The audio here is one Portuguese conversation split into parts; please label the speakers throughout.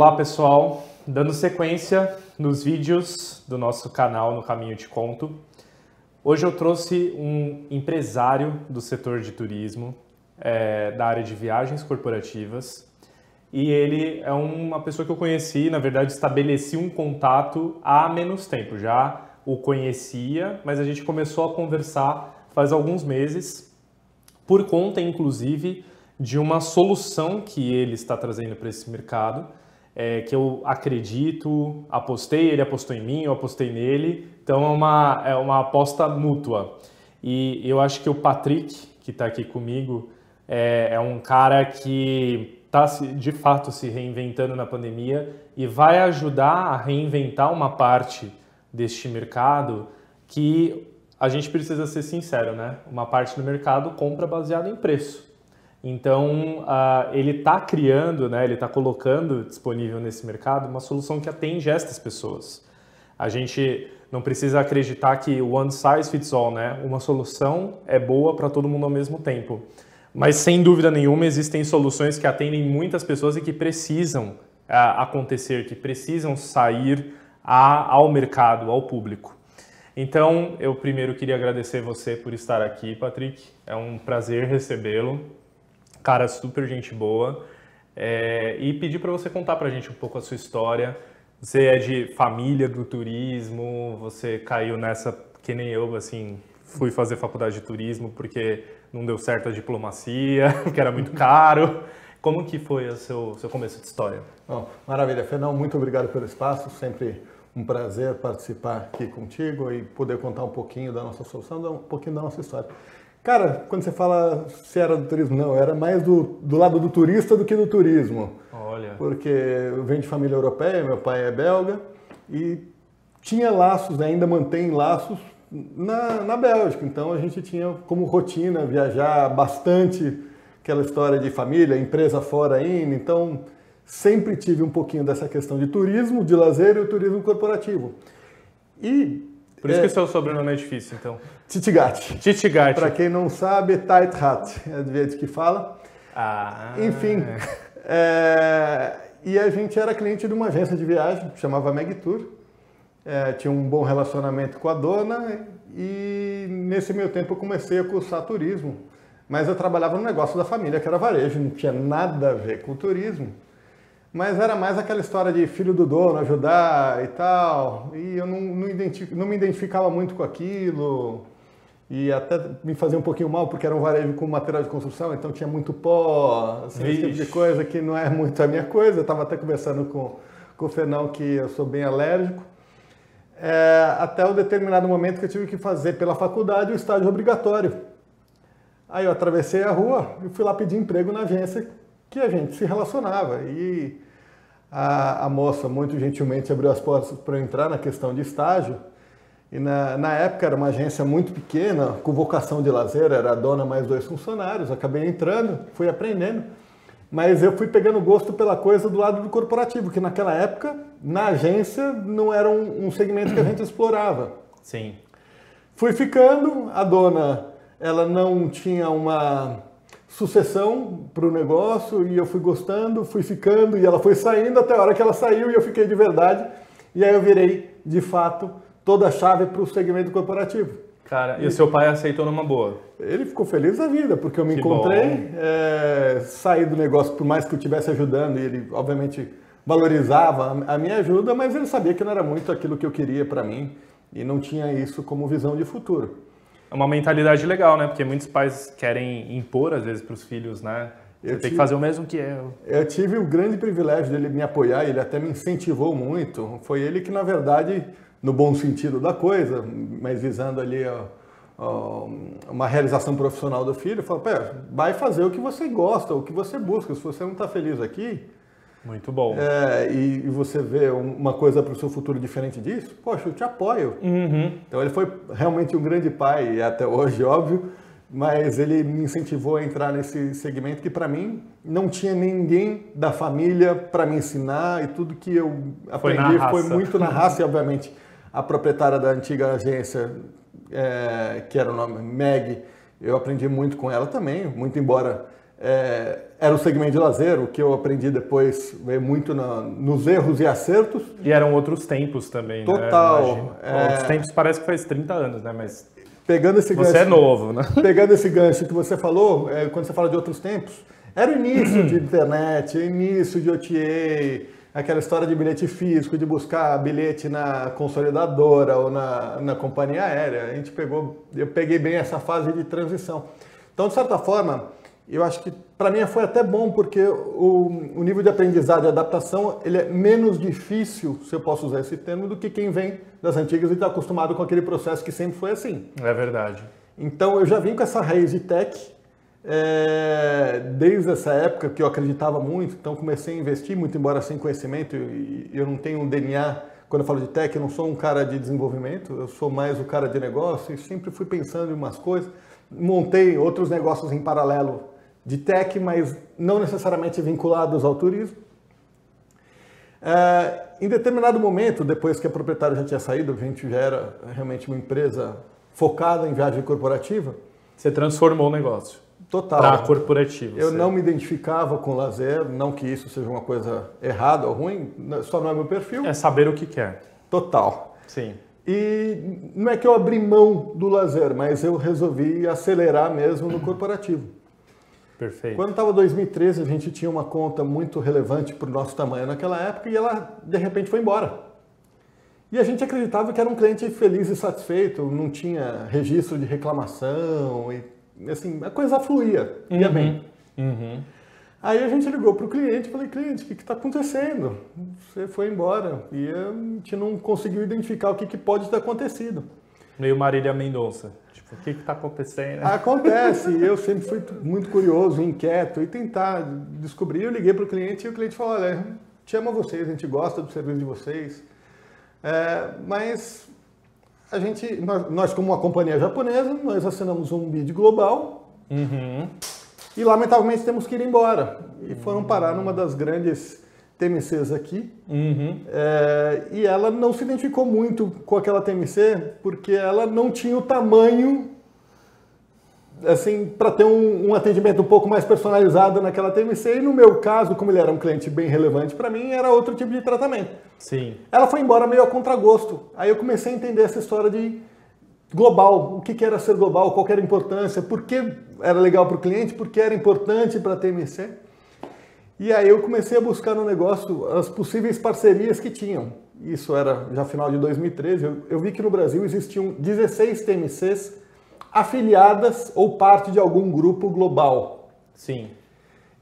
Speaker 1: Olá pessoal, dando sequência nos vídeos do nosso canal No Caminho Te Conto. Hoje eu trouxe um empresário do setor de turismo, é, da área de viagens corporativas, e ele é uma pessoa que eu conheci, na verdade estabeleci um contato há menos tempo, já o conhecia, mas a gente começou a conversar faz alguns meses, por conta inclusive de uma solução que ele está trazendo para esse mercado, é, que eu acredito, apostei, ele apostou em mim, eu apostei nele, então é uma, é uma aposta mútua. E eu acho que o Patrick, que está aqui comigo, é, é um cara que está de fato se reinventando na pandemia e vai ajudar a reinventar uma parte deste mercado que a gente precisa ser sincero, né? Uma parte do mercado compra baseado em preço. Então, uh, ele está criando, né, ele está colocando disponível nesse mercado uma solução que atende estas pessoas. A gente não precisa acreditar que one size fits all, né? Uma solução é boa para todo mundo ao mesmo tempo. Mas, sem dúvida nenhuma, existem soluções que atendem muitas pessoas e que precisam uh, acontecer, que precisam sair a, ao mercado, ao público. Então, eu primeiro queria agradecer você por estar aqui, Patrick. É um prazer recebê-lo cara super gente boa. É, e pedir para você contar para a gente um pouco a sua história. Você é de família do turismo, você caiu nessa que nem eu, assim, fui fazer faculdade de turismo porque não deu certo a diplomacia, que era muito caro. Como que foi o seu, seu começo de história?
Speaker 2: Bom, maravilha, Fernão, muito obrigado pelo espaço, sempre um prazer participar aqui contigo e poder contar um pouquinho da nossa solução, um pouquinho da nossa história. Cara, quando você fala se era do turismo, não, era mais do, do lado do turista do que do turismo.
Speaker 1: Olha.
Speaker 2: Porque eu venho de família europeia, meu pai é belga, e tinha laços, ainda mantém laços na, na Bélgica. Então a gente tinha como rotina viajar bastante, aquela história de família, empresa fora indo. Então sempre tive um pouquinho dessa questão de turismo, de lazer e o turismo corporativo.
Speaker 1: E por isso é, que o seu sobrenome é difícil, então.
Speaker 2: Titigati.
Speaker 1: Titigati.
Speaker 2: Para quem não sabe, Taithat, é do jeito que fala.
Speaker 1: Ah.
Speaker 2: Enfim. É, e a gente era cliente de uma agência de viagem, chamava Meg Tour. É, tinha um bom relacionamento com a dona e nesse meio tempo eu comecei a cursar turismo. Mas eu trabalhava no negócio da família, que era varejo, não tinha nada a ver com turismo. Mas era mais aquela história de filho do dono, ajudar e tal. E eu não, não, não me identificava muito com aquilo. E até me fazia um pouquinho mal, porque era um varejo com material de construção, então tinha muito pó, assim, esse tipo de coisa que não é muito a minha coisa. Eu estava até conversando com, com o Fernão que eu sou bem alérgico. É, até um determinado momento que eu tive que fazer pela faculdade o estágio obrigatório. Aí eu atravessei a rua e fui lá pedir emprego na agência que a gente se relacionava. E a, a moça muito gentilmente abriu as portas para eu entrar na questão de estágio. E na, na, época era uma agência muito pequena, com vocação de lazer, era a dona mais dois funcionários. Acabei entrando, fui aprendendo, mas eu fui pegando gosto pela coisa do lado do corporativo, que naquela época, na agência, não era um, um segmento que a gente explorava.
Speaker 1: Sim.
Speaker 2: Fui ficando, a dona, ela não tinha uma sucessão para o negócio e eu fui gostando, fui ficando e ela foi saindo até a hora que ela saiu e eu fiquei de verdade. E aí eu virei, de fato, toda a chave para o segmento corporativo.
Speaker 1: Cara, e, e o seu pai aceitou numa boa?
Speaker 2: Ele ficou feliz da vida, porque eu me que encontrei, é, saí do negócio, por mais que eu estivesse ajudando, e ele, obviamente, valorizava a minha ajuda, mas ele sabia que não era muito aquilo que eu queria para mim e não tinha isso como visão de futuro.
Speaker 1: É uma mentalidade legal, né? Porque muitos pais querem impor, às vezes, para os filhos, né? Você eu tem tive, que fazer o mesmo que eu.
Speaker 2: Eu tive o grande privilégio dele me apoiar, ele até me incentivou muito. Foi ele que, na verdade, no bom sentido da coisa, mas visando ali uma realização profissional do filho, falou: vai fazer o que você gosta, o que você busca. Se você não está feliz aqui,
Speaker 1: muito bom.
Speaker 2: É, e, você vê uma coisa para o seu futuro diferente disso, poxa, eu te apoio.
Speaker 1: Uhum.
Speaker 2: Então ele foi realmente um grande pai, e até hoje, óbvio, mas ele me incentivou a entrar nesse segmento que para mim não tinha ninguém da família para me ensinar e tudo que eu aprendi foi, foi muito na raça e obviamente a proprietária da antiga agência, é, que era o nome Meg, eu aprendi muito com ela também, muito embora é, era o segmento de lazer, o que eu aprendi depois veio muito na, nos erros e acertos.
Speaker 1: E eram outros tempos também,
Speaker 2: Total.
Speaker 1: né? É... Outros tempos parece que faz 30 anos, né? Mas
Speaker 2: pegando esse
Speaker 1: você é novo, né?
Speaker 2: Pegando esse gancho que você falou, é, quando você fala de outros tempos, era o início de internet, início de OTA, aquela história de bilhete físico, de buscar bilhete na consolidadora ou na, na companhia aérea. A gente pegou, eu peguei bem essa fase de transição. Então, de certa forma, eu acho que para mim foi até bom porque o, o, nível de aprendizado e adaptação ele é menos difícil, se eu posso usar esse termo, do que quem vem das antigas e está acostumado com aquele processo que sempre foi assim.
Speaker 1: É verdade.
Speaker 2: Então eu já vim com essa raiz de tech é, desde essa época que eu acreditava muito, então comecei a investir muito, embora sem conhecimento, e eu não tenho um DNA, quando eu falo de tech, eu não sou um cara de desenvolvimento, eu sou mais o cara de negócio e sempre fui pensando em umas coisas. Montei outros negócios em paralelo de tech, mas não necessariamente vinculados ao turismo. É, em determinado momento, depois que a proprietária já tinha saído, a gente já era realmente uma empresa focada em viagem corporativa.
Speaker 1: Você transformou o negócio.
Speaker 2: Total.
Speaker 1: Para corporativo.
Speaker 2: Eu não me identificava com lazer, não que isso seja uma coisa errada ou ruim, só não é meu perfil.
Speaker 1: É saber o que quer.
Speaker 2: Total.
Speaker 1: Sim.
Speaker 2: E não é que eu abri mão do lazer, mas eu resolvi acelerar mesmo no corporativo.
Speaker 1: Perfeito.
Speaker 2: Quando estava 2013, a gente tinha uma conta muito relevante para o nosso tamanho naquela época e ela, de repente, foi embora. E a gente acreditava que era um cliente feliz e satisfeito, não tinha registro de reclamação, e assim, a coisa fluía, ia
Speaker 1: uhum.
Speaker 2: bem.
Speaker 1: Uhum.
Speaker 2: Aí a gente ligou para o cliente e falei, cliente, o que está acontecendo? Você foi embora. E a gente não conseguiu identificar o que, que pode ter acontecido.
Speaker 1: Meio Marília Mendonça. Tipo, o que está acontecendo?
Speaker 2: Acontece. eu sempre fui muito curioso, inquieto e tentar descobrir. Eu liguei para o cliente e o cliente falou: olha, te ama vocês, a gente gosta do serviço de vocês. É, mas a gente, nós, nós, como uma companhia japonesa, nós assinamos um bid global
Speaker 1: uhum.
Speaker 2: e lamentavelmente temos que ir embora. E foram parar numa das grandes TMCs aqui.
Speaker 1: Uhum.
Speaker 2: É, e ela não se identificou muito com aquela TMC porque ela não tinha o tamanho assim para ter um, um, atendimento um pouco mais personalizado naquela TMC. E no meu caso, como ele era um cliente bem relevante para mim, era outro tipo de tratamento.
Speaker 1: Sim.
Speaker 2: Ela foi embora meio a contragosto. Aí eu comecei a entender essa história de global, o que, que era ser global, qual era a importância, por que era legal para o cliente, por que era importante para a TMC. E aí eu comecei a buscar no negócio as possíveis parcerias que tinham. Isso era já final de 2013. Eu, eu vi que no Brasil existiam 16 TMCs afiliadas ou parte de algum grupo global.
Speaker 1: Sim.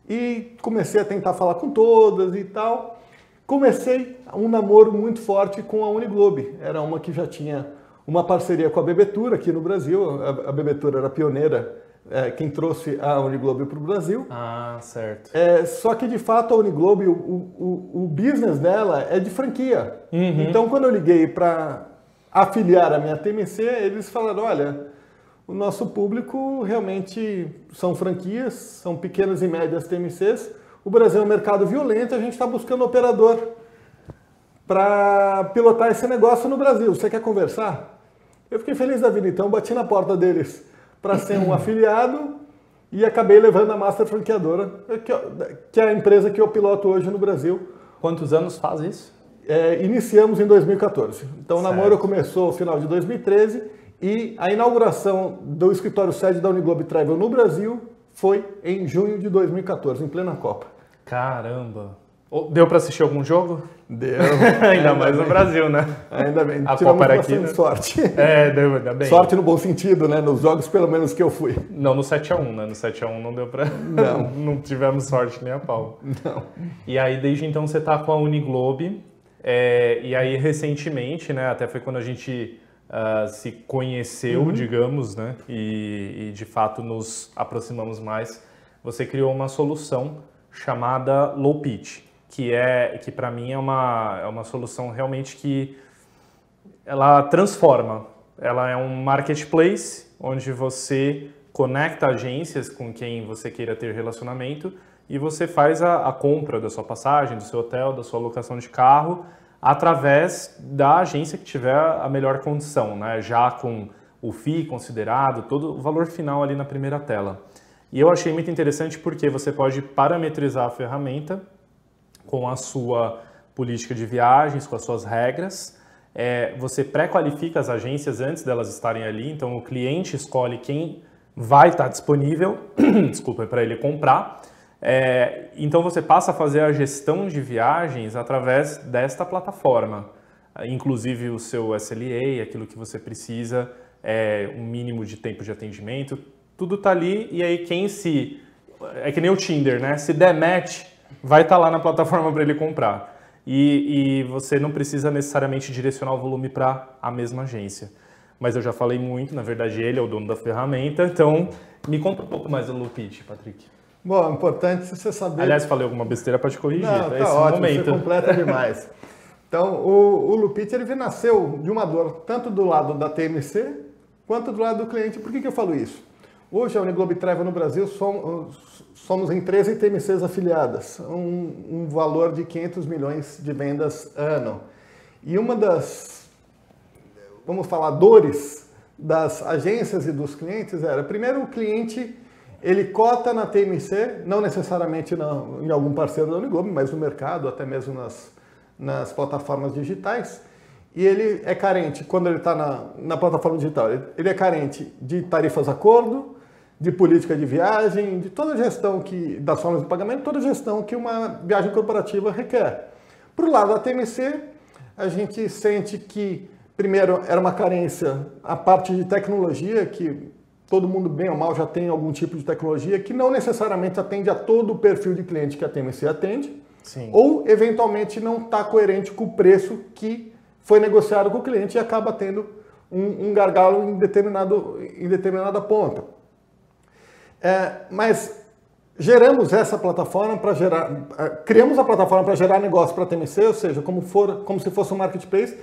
Speaker 2: E comecei a tentar falar com todas e tal. Comecei um namoro muito forte com a Uniglobe. Era uma que já tinha uma parceria com a Bebetura aqui no Brasil. A, Bebetura era pioneira é, quem trouxe a Uniglobe para o Brasil.
Speaker 1: Ah, certo.
Speaker 2: É, só que de fato a Uniglobe, o, o, o business dela é de franquia.
Speaker 1: Uhum.
Speaker 2: Então quando eu liguei para afiliar a minha TMC, eles falaram: olha, o nosso público realmente são franquias, são pequenas e médias TMCs. O Brasil é um mercado violento, a gente está buscando operador para pilotar esse negócio no Brasil. Você quer conversar? Eu fiquei feliz da vida, então bati na porta deles para ser um afiliado e acabei levando a Master Franqueadora, que é a empresa que eu piloto hoje no Brasil.
Speaker 1: Quantos anos faz isso?
Speaker 2: É, iniciamos em 2014. Então, certo. o namoro começou no final de 2013 e a inauguração do escritório sede da Uniglobe Travel no Brasil foi em junho de 2014, em plena Copa.
Speaker 1: Caramba! Deu para assistir algum jogo?
Speaker 2: Deu.
Speaker 1: ainda, ainda mais bem. no Brasil, né?
Speaker 2: Ainda bem.
Speaker 1: A Copa era
Speaker 2: aqui, né? sorte.
Speaker 1: É, deu, ainda bem.
Speaker 2: Sorte no bom sentido, né? Nos jogos, pelo menos, que eu fui.
Speaker 1: Não no 7x1, né? No 7x1 não deu pra...
Speaker 2: Não.
Speaker 1: não tivemos sorte nem a pau.
Speaker 2: Não.
Speaker 1: E aí, desde então, você tá com a Uniglobe. É, e aí, recentemente, né? Até foi quando a gente uh, se conheceu, uhum. digamos, né? E, e, de fato, nos aproximamos mais. Você criou uma solução chamada Low Pitch que é que para mim é uma, é uma solução realmente que ela transforma. Ela é um marketplace onde você conecta agências com quem você queira ter relacionamento e você faz a, a compra da sua passagem, do seu hotel, da sua locação de carro através da agência que tiver a melhor condição, né? já com o FII considerado, todo o valor final ali na primeira tela. E eu achei muito interessante porque você pode parametrizar a ferramenta com a sua política de viagens, com as suas regras. É, você pré-qualifica as agências antes delas estarem ali, então o cliente escolhe quem vai estar disponível, desculpa, para ele comprar. É, então você passa a fazer a gestão de viagens através desta plataforma, inclusive o seu SLA, aquilo que você precisa, é, um mínimo de tempo de atendimento, tudo está ali e aí quem se é que nem o Tinder, né? Se der match, vai estar tá lá na plataforma para ele comprar. E, e, você não precisa necessariamente direcionar o volume para a mesma agência. Mas eu já falei muito, na verdade ele é o dono da ferramenta, então me conta um pouco mais do Lupit, Patrick.
Speaker 2: Bom, é importante você saber.
Speaker 1: Aliás, falei alguma besteira, pode corrigir.
Speaker 2: Não, é tá ótimo, momento. você completa demais. Então, o, o Lupit ele nasceu de uma dor tanto do lado da TMC quanto do lado do cliente. Por que, que eu falo isso? Hoje a Uniglobe Travel no Brasil somos, somos em 13 TMCs afiliadas, um, um valor de 500 milhões de vendas ano. E uma das, vamos falar, dores das agências e dos clientes era, primeiro, o cliente ele cota na TMC, não necessariamente na, em algum parceiro da Uniglobe, mas no mercado, até mesmo nas, nas plataformas digitais. E ele é carente, quando ele está na, na plataforma digital, ele é carente de tarifas acordo, de política de viagem, de toda a gestão que, das formas de pagamento, toda a gestão que uma viagem corporativa requer. Para o lado da TMC, a gente sente que, primeiro, era uma carência a parte de tecnologia, que todo mundo bem ou mal já tem algum tipo de tecnologia que não necessariamente atende a todo o perfil de cliente que a TMC atende, Sim. ou eventualmente não está coerente com o preço que foi negociado com o cliente e acaba tendo um, um gargalo em, determinado, em determinada ponta. É, mas geramos essa plataforma para gerar, é, criamos a plataforma para gerar negócio para a TMC, ou seja, como, for, como se fosse um marketplace,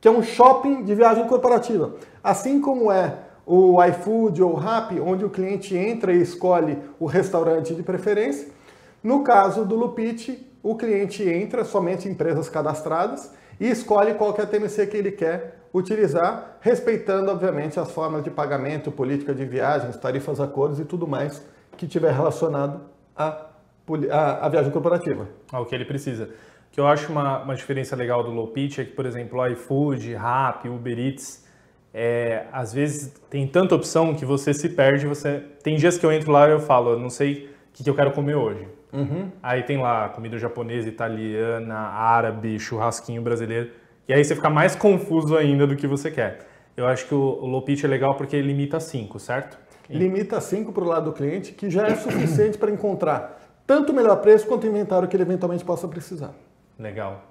Speaker 2: que é um shopping de viagem corporativa. Assim como é o iFood ou o Rappi, onde o cliente entra e escolhe o restaurante de preferência. No caso do Lupit, o cliente entra somente em empresas cadastradas e escolhe qual é TMC que ele quer utilizar, respeitando, obviamente, as formas de pagamento, política de viagens, tarifas, acordos e tudo mais que tiver relacionado à, à, à viagem corporativa.
Speaker 1: Ao que ele precisa. O que eu acho uma, uma diferença legal do Low é que, por exemplo, iFood, Rappi, Uber Eats, é, às vezes tem tanta opção que você se perde. Você tem dias que eu entro lá e eu falo, eu não sei o que, que eu quero comer hoje. Uhum. Aí tem lá comida japonesa, italiana, árabe, churrasquinho brasileiro. E aí você fica mais confuso ainda do que você quer. Eu acho que o, o low pitch é legal porque ele limita 5, certo?
Speaker 2: Limita 5 para o lado do cliente, que já é suficiente para encontrar tanto o melhor preço quanto o inventário que ele eventualmente possa precisar.
Speaker 1: Legal.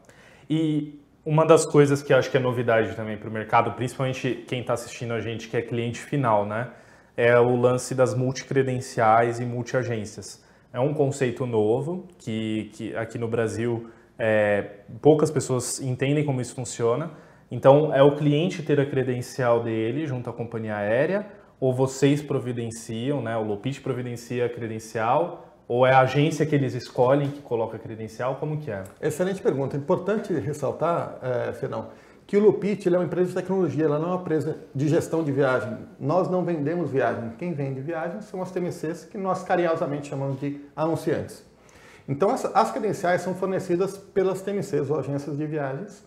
Speaker 1: E uma das coisas que acho que é novidade também para o mercado, principalmente quem está assistindo a gente que é cliente final, né? É o lance das multicredenciais e multiagências. É um conceito novo que, que aqui no Brasil é, poucas pessoas entendem como isso funciona. Então, é o cliente ter a credencial dele junto à companhia aérea ou vocês providenciam, né? O Lopit providencia a credencial ou é a agência que eles escolhem que coloca a credencial? Como que é?
Speaker 2: Excelente pergunta. Importante ressaltar, é, Fernão, que o Lupit é uma empresa de tecnologia, ela não é uma empresa de gestão de viagem. Nós não vendemos viagem. Quem vende viagem são as TMCs, que nós carinhosamente chamamos de anunciantes. Então, as, as credenciais são fornecidas pelas TMCs ou agências de viagens,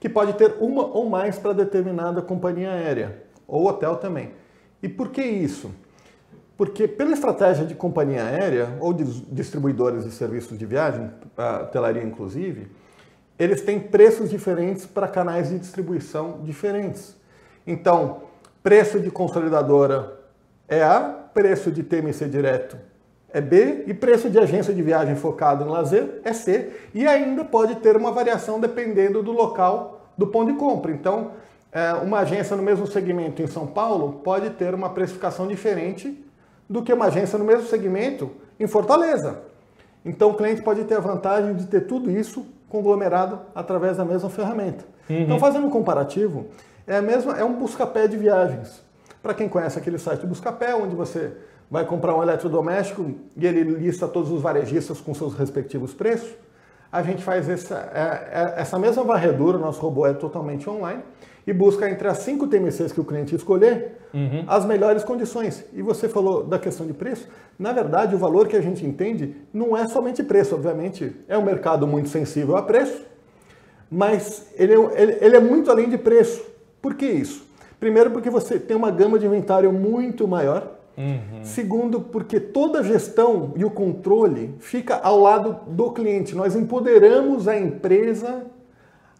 Speaker 2: que pode ter uma ou mais para determinada companhia aérea, ou hotel também. E por que isso? Porque pela estratégia de companhia aérea ou de distribuidores de serviços de viagem, a telaria inclusive, eles têm preços diferentes para canais de distribuição diferentes. Então, preço de consolidadora é A, preço de TMC direto é B e preço de agência de viagem focado em lazer é C. E ainda pode ter uma variação dependendo do local do ponto de compra. Então, é, uma agência no mesmo segmento em São Paulo pode ter uma precificação diferente do que uma agência no mesmo segmento em Fortaleza. Então o cliente pode ter a vantagem de ter tudo isso conglomerado através da mesma ferramenta. Uhum. Então fazendo um comparativo, é, a mesma, é um busca-pé de viagens. Para quem conhece aquele site busca-pé, onde você vai comprar um eletrodoméstico e ele lista todos os varejistas com seus respectivos preços, a gente faz essa, é, é, essa mesma varredura, nosso robô é totalmente online, e busca entre as cinco TMCs que o cliente escolher uhum. as melhores condições. E você falou da questão de preço. Na verdade, o valor que a gente entende não é somente preço, obviamente. É um mercado muito sensível a preço, mas ele é, ele, ele é muito além de preço. Por que isso? Primeiro, porque você tem uma gama de inventário muito maior. Uhum. Segundo, porque toda a gestão e o controle fica ao lado do cliente. Nós empoderamos a empresa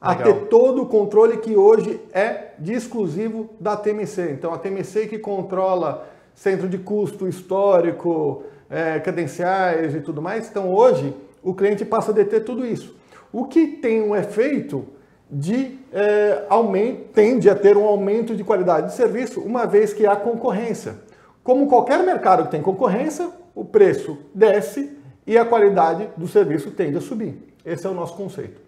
Speaker 2: a ter todo o controle que hoje é de exclusivo da TMC. Então, a TMC que controla centro de custo histórico, é, credenciais e tudo mais. Então, hoje, o cliente passa a deter tudo isso. O que tem um efeito de é, aumento, tende a ter um aumento de qualidade de serviço, uma vez que há concorrência. Como qualquer mercado que tem concorrência, o preço desce e a qualidade do serviço tende a subir. Esse é o nosso conceito.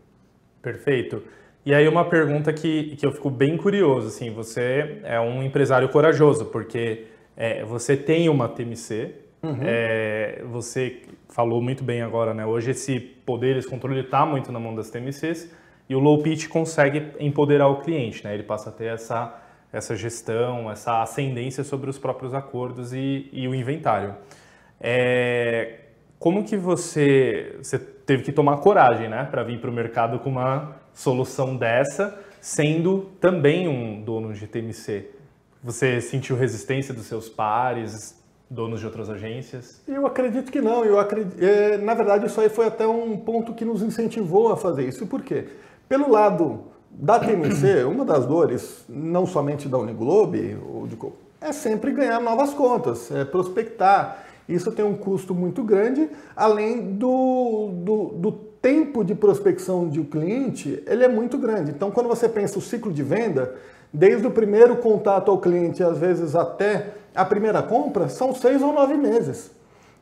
Speaker 1: Perfeito. E aí uma pergunta que, que eu fico bem curioso, assim, você é um empresário corajoso, porque é, você tem uma TMC, uhum. é, você falou muito bem agora, né? Hoje esse poder, esse controle está muito na mão das TMCs e o low pitch consegue empoderar o cliente, né? Ele passa a ter essa, essa gestão, essa ascendência sobre os próprios acordos e, e o inventário. É, como que você, você teve que tomar coragem, né, para vir para o mercado com uma solução dessa, sendo também um dono de TMC? Você sentiu resistência dos seus pares, donos de outras agências?
Speaker 2: Eu acredito que não. Eu acredito, é, na verdade, isso aí foi até um ponto que nos incentivou a fazer isso. Por quê? Pelo lado da TMC, uma das dores, não somente da Uniglobe, é sempre ganhar novas contas, é prospectar. Isso tem um custo muito grande, além do, do, do tempo de prospecção de um cliente, ele é muito grande. Então, quando você pensa o ciclo de venda, desde o primeiro contato ao cliente, às vezes até a primeira compra, são seis ou nove meses.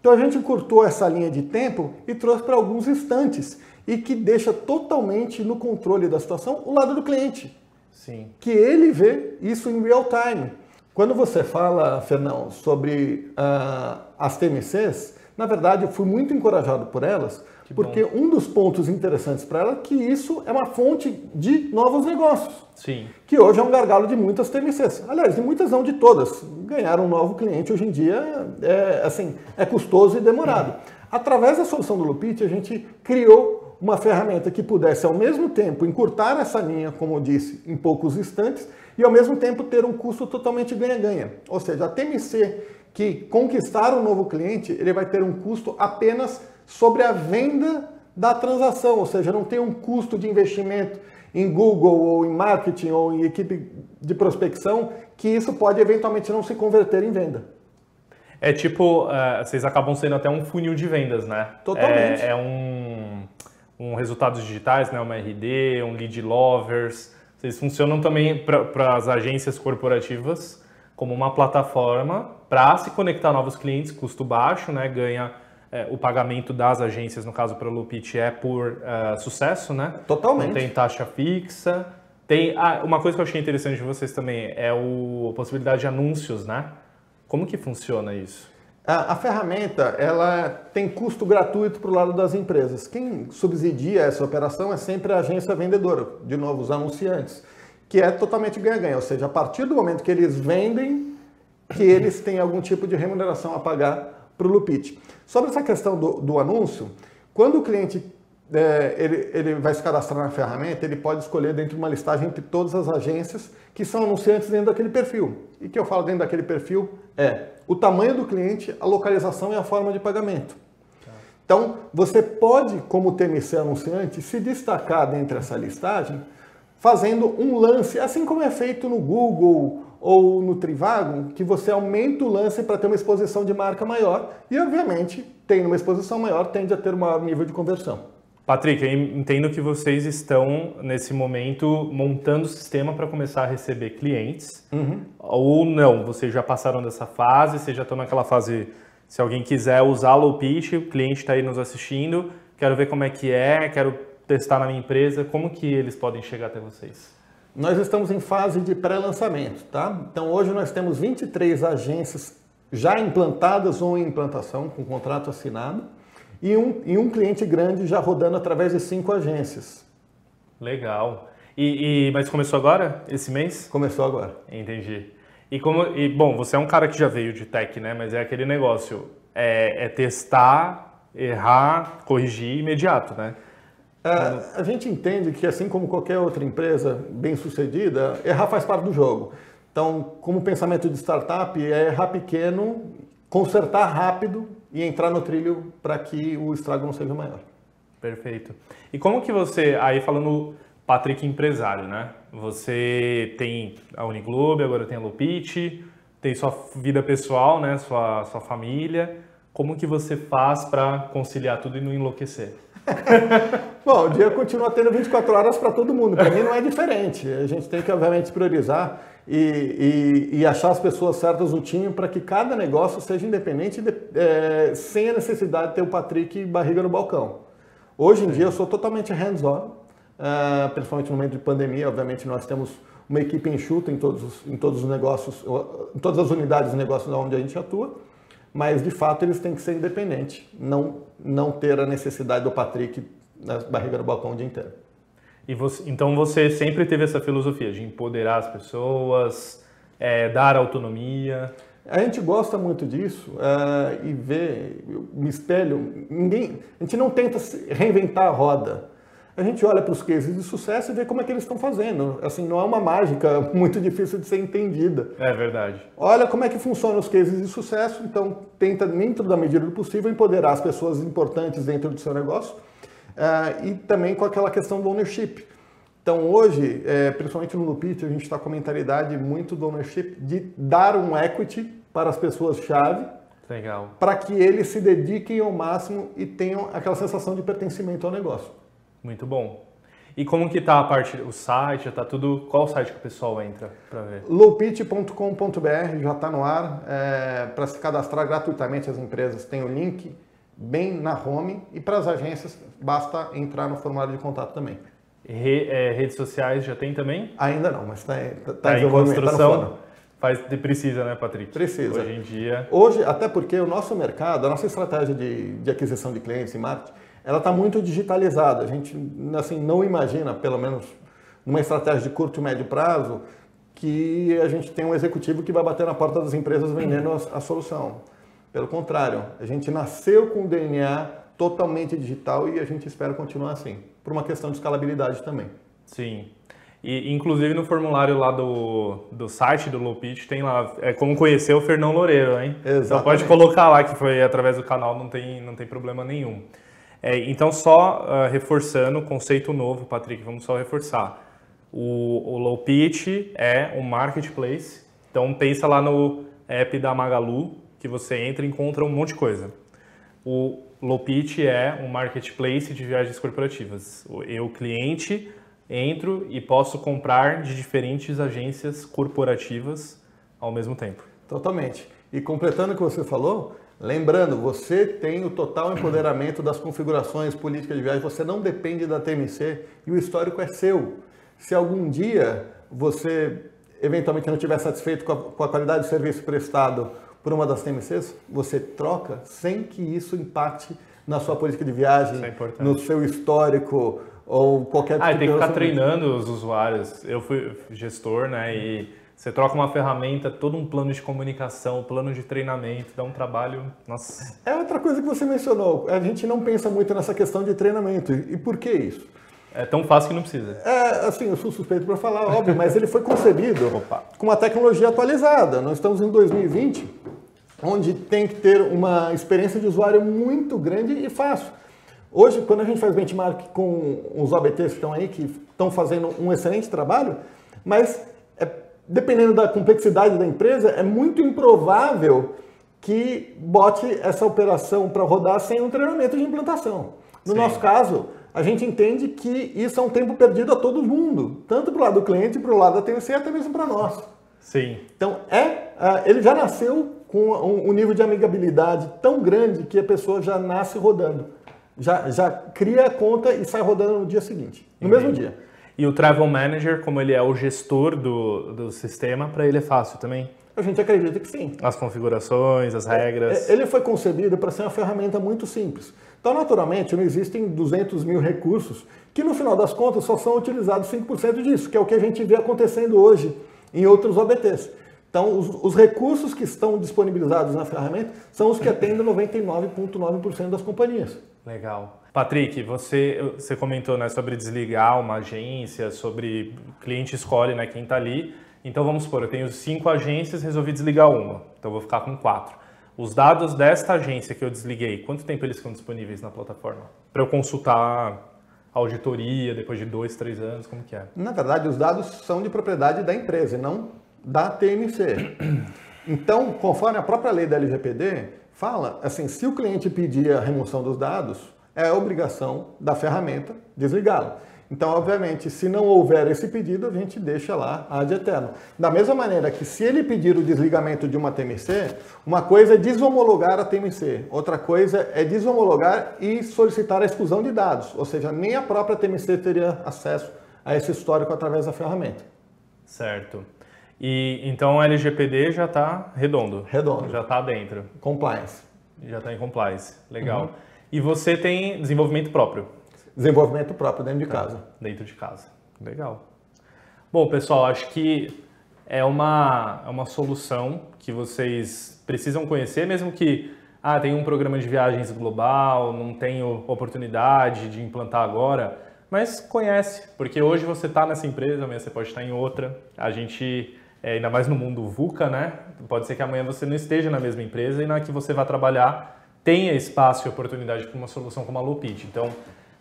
Speaker 2: Então, a gente encurtou essa linha de tempo e trouxe para alguns instantes e que deixa totalmente no controle da situação o lado do cliente.
Speaker 1: Sim.
Speaker 2: Que ele vê isso em real time. Quando você fala, Fernão, sobre uh, as TMCs, na verdade eu fui muito encorajado por elas, que porque bom. um dos pontos interessantes para ela é que isso é uma fonte de novos negócios.
Speaker 1: Sim.
Speaker 2: Que hoje é um gargalo de muitas TMCs. Aliás, de muitas não de todas. Ganhar um novo cliente hoje em dia é, assim, é custoso e demorado. Através da solução do Lupit, a gente criou uma ferramenta que pudesse, ao mesmo tempo, encurtar essa linha, como eu disse, em poucos instantes, e ao mesmo tempo ter um custo totalmente ganha-ganha. Ou seja, a TMC que conquistar um novo cliente, ele vai ter um custo apenas sobre a venda da transação, ou seja, não tem um custo de investimento em Google ou em marketing ou em equipe de prospecção, que isso pode eventualmente não se converter em venda.
Speaker 1: É tipo, uh, vocês acabam sendo até um funil de vendas, né?
Speaker 2: Totalmente.
Speaker 1: É, é um, um resultados digitais, né? Uma RD, um lead lovers. Vocês funcionam também para as agências corporativas como uma plataforma para se conectar a novos clientes, custo baixo, né? Ganha é, o pagamento das agências, no caso para o Lupit, é por uh, sucesso, né?
Speaker 2: Totalmente.
Speaker 1: Não tem taxa fixa. Tem ah, uma coisa que eu achei interessante de vocês também é o, a possibilidade de anúncios, né? Como que funciona isso?
Speaker 2: A, a ferramenta ela tem custo gratuito para o lado das empresas. Quem subsidia essa operação é sempre a agência vendedora, de novo, os anunciantes que é totalmente ganha-ganha, ou seja, a partir do momento que eles vendem, que eles têm algum tipo de remuneração a pagar para o Lupit. Sobre essa questão do, do anúncio, quando o cliente é, ele, ele vai se cadastrar na ferramenta, ele pode escolher dentro de uma listagem entre todas as agências que são anunciantes dentro daquele perfil. E que eu falo dentro daquele perfil é o tamanho do cliente, a localização e a forma de pagamento. Então, você pode, como TMC anunciante, se destacar dentro dessa listagem fazendo um lance, assim como é feito no Google ou no Trivago, que você aumenta o lance para ter uma exposição de marca maior e, obviamente, tendo uma exposição maior, tende a ter um maior nível de conversão.
Speaker 1: Patrick, eu entendo que vocês estão, nesse momento, montando o sistema para começar a receber clientes. Uhum. Ou não, vocês já passaram dessa fase, vocês já estão naquela fase, se alguém quiser usar o Pitch, o cliente está aí nos assistindo, quero ver como é que é, quero testar na minha empresa, como que eles podem chegar até vocês?
Speaker 2: Nós estamos em fase de pré-lançamento, tá? Então hoje nós temos 23 agências já implantadas ou em implantação, com contrato assinado, e um, e um cliente grande já rodando através de cinco agências.
Speaker 1: Legal. E, e, mas começou agora, esse mês?
Speaker 2: Começou agora.
Speaker 1: Entendi. E como, e, bom, você é um cara que já veio de tech, né? Mas é aquele negócio, é, é testar, errar, corrigir imediato, né?
Speaker 2: É, a gente entende que assim como qualquer outra empresa bem sucedida, errar faz parte do jogo. Então, como pensamento de startup, é errar pequeno, consertar rápido e entrar no trilho para que o estrago não seja maior.
Speaker 1: Perfeito. E como que você, aí falando Patrick empresário, né? Você tem a Uniglobe, agora tem a Lupit, tem sua vida pessoal, né? Sua, sua família. Como que você faz para conciliar tudo e não enlouquecer?
Speaker 2: Bom, o dia continua tendo 24 horas para todo mundo. Para mim não é diferente. A gente tem que, obviamente, priorizar e, e, e achar as pessoas certas no time para que cada negócio seja independente, de, é, sem a necessidade de ter o Patrick barriga no balcão. Hoje em dia eu sou totalmente hands-on, uh, principalmente no momento de pandemia. Obviamente nós temos uma equipe enxuta em todos os, em todos os negócios, em todas as unidades de negócios onde a gente atua, mas de fato eles têm que ser independentes, não, não ter a necessidade do Patrick na barriga no balcão o dia inteiro.
Speaker 1: E você, então você sempre teve essa filosofia de empoderar as pessoas, é, dar autonomia.
Speaker 2: A gente gosta muito disso uh, e vê, eu me espelho, ninguém, a gente não tenta reinventar a roda. A gente olha para os cases de sucesso e vê como é que eles estão fazendo. Assim, não é uma mágica muito difícil de ser entendida.
Speaker 1: É verdade.
Speaker 2: Olha como é que funcionam os cases de sucesso, então tenta, dentro da medida do possível, empoderar as pessoas importantes dentro do seu negócio uh, e também com aquela questão do ownership. Então hoje, é, principalmente no Lupit, a gente está com a mentalidade muito do ownership de dar um equity para as pessoas-chave
Speaker 1: Legal.
Speaker 2: para que eles se dediquem ao máximo e tenham aquela sensação de pertencimento ao negócio.
Speaker 1: Muito bom. E como que está a parte, o site, já está tudo, qual o site que o pessoal entra para ver?
Speaker 2: lowpitch.com.br já está no ar, é, para se cadastrar gratuitamente as empresas tem o link bem na home e para as agências basta entrar no formulário de contato também.
Speaker 1: Re, é, redes sociais já tem também?
Speaker 2: Ainda não, mas está tá,
Speaker 1: tá, tá em construção. Tá Faz, precisa, né, Patrick?
Speaker 2: Precisa.
Speaker 1: Hoje em dia.
Speaker 2: Hoje, até porque o nosso mercado, a nossa estratégia de, de aquisição de clientes e marketing, ela está muito digitalizada. A gente assim, não imagina, pelo menos numa estratégia de curto e médio prazo, que a gente tem um executivo que vai bater na porta das empresas vendendo a, a solução. Pelo contrário, a gente nasceu com o DNA totalmente digital e a gente espera continuar assim, por uma questão de escalabilidade também.
Speaker 1: Sim. E, inclusive no formulário lá do, do site do Low Pitch tem lá é como conhecer o Fernão Loureiro, hein?
Speaker 2: Exatamente.
Speaker 1: Então pode colocar lá que foi através do canal, não tem, não tem problema nenhum. É, então só uh, reforçando o conceito novo, Patrick, vamos só reforçar. O, o Low Pitch é um marketplace, então pensa lá no app da Magalu, que você entra e encontra um monte de coisa. O Low Pitch é um marketplace de viagens corporativas. Eu, cliente, entro e posso comprar de diferentes agências corporativas ao mesmo tempo.
Speaker 2: Totalmente. E completando o que você falou, lembrando, você tem o total empoderamento das configurações políticas de viagem, você não depende da TMC e o histórico é seu. Se algum dia você eventualmente não estiver satisfeito com a, com a qualidade de serviço prestado por uma das TMCs, você troca sem que isso impacte na sua política de viagem,
Speaker 1: é
Speaker 2: no seu histórico, ou qualquer
Speaker 1: ah, tipo tem que ficar treinando os usuários. Eu fui gestor, né? E você troca uma ferramenta, todo um plano de comunicação, plano de treinamento, dá um trabalho. Nossa.
Speaker 2: É outra coisa que você mencionou. A gente não pensa muito nessa questão de treinamento. E por que isso?
Speaker 1: É tão fácil que não precisa.
Speaker 2: É, assim, eu sou suspeito para falar, óbvio, mas ele foi concebido com uma tecnologia atualizada. Nós estamos em 2020, onde tem que ter uma experiência de usuário muito grande e fácil. Hoje, quando a gente faz benchmark com os OBTs que estão aí, que estão fazendo um excelente trabalho, mas é, dependendo da complexidade da empresa, é muito improvável que bote essa operação para rodar sem um treinamento de implantação. No Sim. nosso caso, a gente entende que isso é um tempo perdido a todo mundo, tanto para o lado do cliente, para o lado da TNC, até mesmo para nós.
Speaker 1: Sim.
Speaker 2: Então, é, ele já nasceu com um nível de amigabilidade tão grande que a pessoa já nasce rodando já, já cria a conta e sai rodando no dia seguinte, no Entendi. mesmo dia.
Speaker 1: E o Travel Manager, como ele é o gestor do, do sistema, para ele é fácil também?
Speaker 2: A gente acredita que sim.
Speaker 1: As configurações, as regras.
Speaker 2: É, ele foi concebido para ser uma ferramenta muito simples. Então, naturalmente, não existem 200 mil recursos que, no final das contas, só são utilizados 5% disso, que é o que a gente vê acontecendo hoje em outros OBTs. Então, os, os, recursos que estão disponibilizados na ferramenta são os que atendem 99,9% das companhias.
Speaker 1: Legal. Patrick, você, você comentou né, sobre desligar uma agência, sobre o cliente escolhe né, quem está ali. Então, vamos supor, eu tenho cinco agências, resolvi desligar uma. Então, vou ficar com quatro. Os dados desta agência que eu desliguei, quanto tempo eles ficam disponíveis na plataforma? Para eu consultar a auditoria depois de dois, três anos, como que é?
Speaker 2: Na verdade, os dados são de propriedade da empresa e não da TMC. Então, conforme a própria lei da LGPD, fala assim, se o cliente pedir a remoção dos dados, é obrigação da ferramenta desligá-lo. Então, obviamente, se não houver esse pedido, a gente deixa lá ad eterno. Da mesma maneira que se ele pedir o desligamento de uma TMC, uma coisa é desomologar a TMC, outra coisa é desomologar e solicitar a exclusão de dados, ou seja, nem a própria TMC teria acesso a esse histórico através da ferramenta.
Speaker 1: Certo. E então o LGPD já está redondo.
Speaker 2: Redondo.
Speaker 1: Já está dentro.
Speaker 2: Compliance.
Speaker 1: Já está em compliance. Legal. Uhum. E você tem desenvolvimento próprio?
Speaker 2: Desenvolvimento próprio dentro de tá. casa.
Speaker 1: Dentro de casa. Legal. Bom, pessoal, acho que é uma, é uma solução que vocês precisam conhecer, mesmo que ah, tem um programa de viagens global, não tenho oportunidade de implantar agora, mas conhece, porque hoje você está nessa empresa, amanhã você pode estar em outra. A gente é, ainda mais no mundo VUCA, né? Pode ser que amanhã você não esteja na mesma empresa e na que você vai trabalhar tenha espaço e oportunidade para uma solução como a Lupit. Então,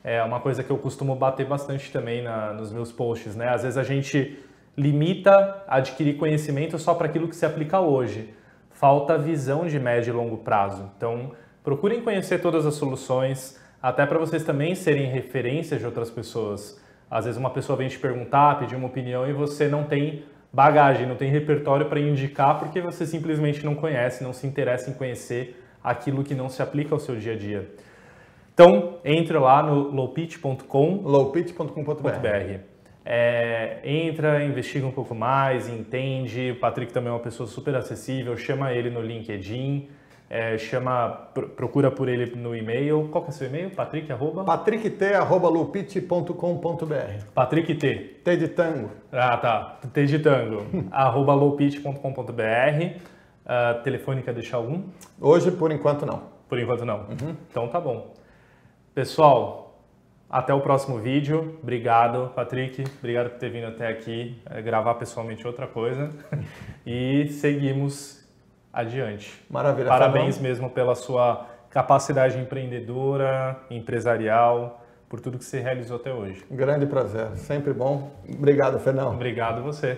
Speaker 1: é uma coisa que eu costumo bater bastante também na, nos meus posts, né? Às vezes a gente limita adquirir conhecimento só para aquilo que se aplica hoje. Falta visão de médio e longo prazo. Então, procurem conhecer todas as soluções, até para vocês também serem referências de outras pessoas. Às vezes uma pessoa vem te perguntar, pedir uma opinião e você não tem bagagem, não tem repertório para indicar porque você simplesmente não conhece, não se interessa em conhecer aquilo que não se aplica ao seu dia a dia. Então, entre lá no lowpitch.com.
Speaker 2: lowpitch.com.br.
Speaker 1: É, entra, investiga um pouco mais, entende. O Patrick também é uma pessoa super acessível, chama ele no LinkedIn. É, chama, procura por ele no e-mail. Qual que é o seu e-mail? Patrick, arroba?
Speaker 2: patrickt.lupit.com.br
Speaker 1: Patrick T.
Speaker 2: T de tango.
Speaker 1: Ah, tá. T de tango. arroba lupit.com.br. Uh, ah, telefônica deixar algum?
Speaker 2: Hoje, por enquanto, não.
Speaker 1: Por enquanto, não. Uhum. Então, tá bom. Pessoal, até o próximo vídeo. Obrigado, Patrick. Obrigado por ter vindo até aqui é, gravar pessoalmente outra coisa. e seguimos adiante.
Speaker 2: Maravilha.
Speaker 1: Parabéns mesmo pela sua capacidade empreendedora, empresarial, por tudo que você realizou até hoje.
Speaker 2: Grande prazer, sempre bom. Obrigado, Fernão.
Speaker 1: Obrigado você.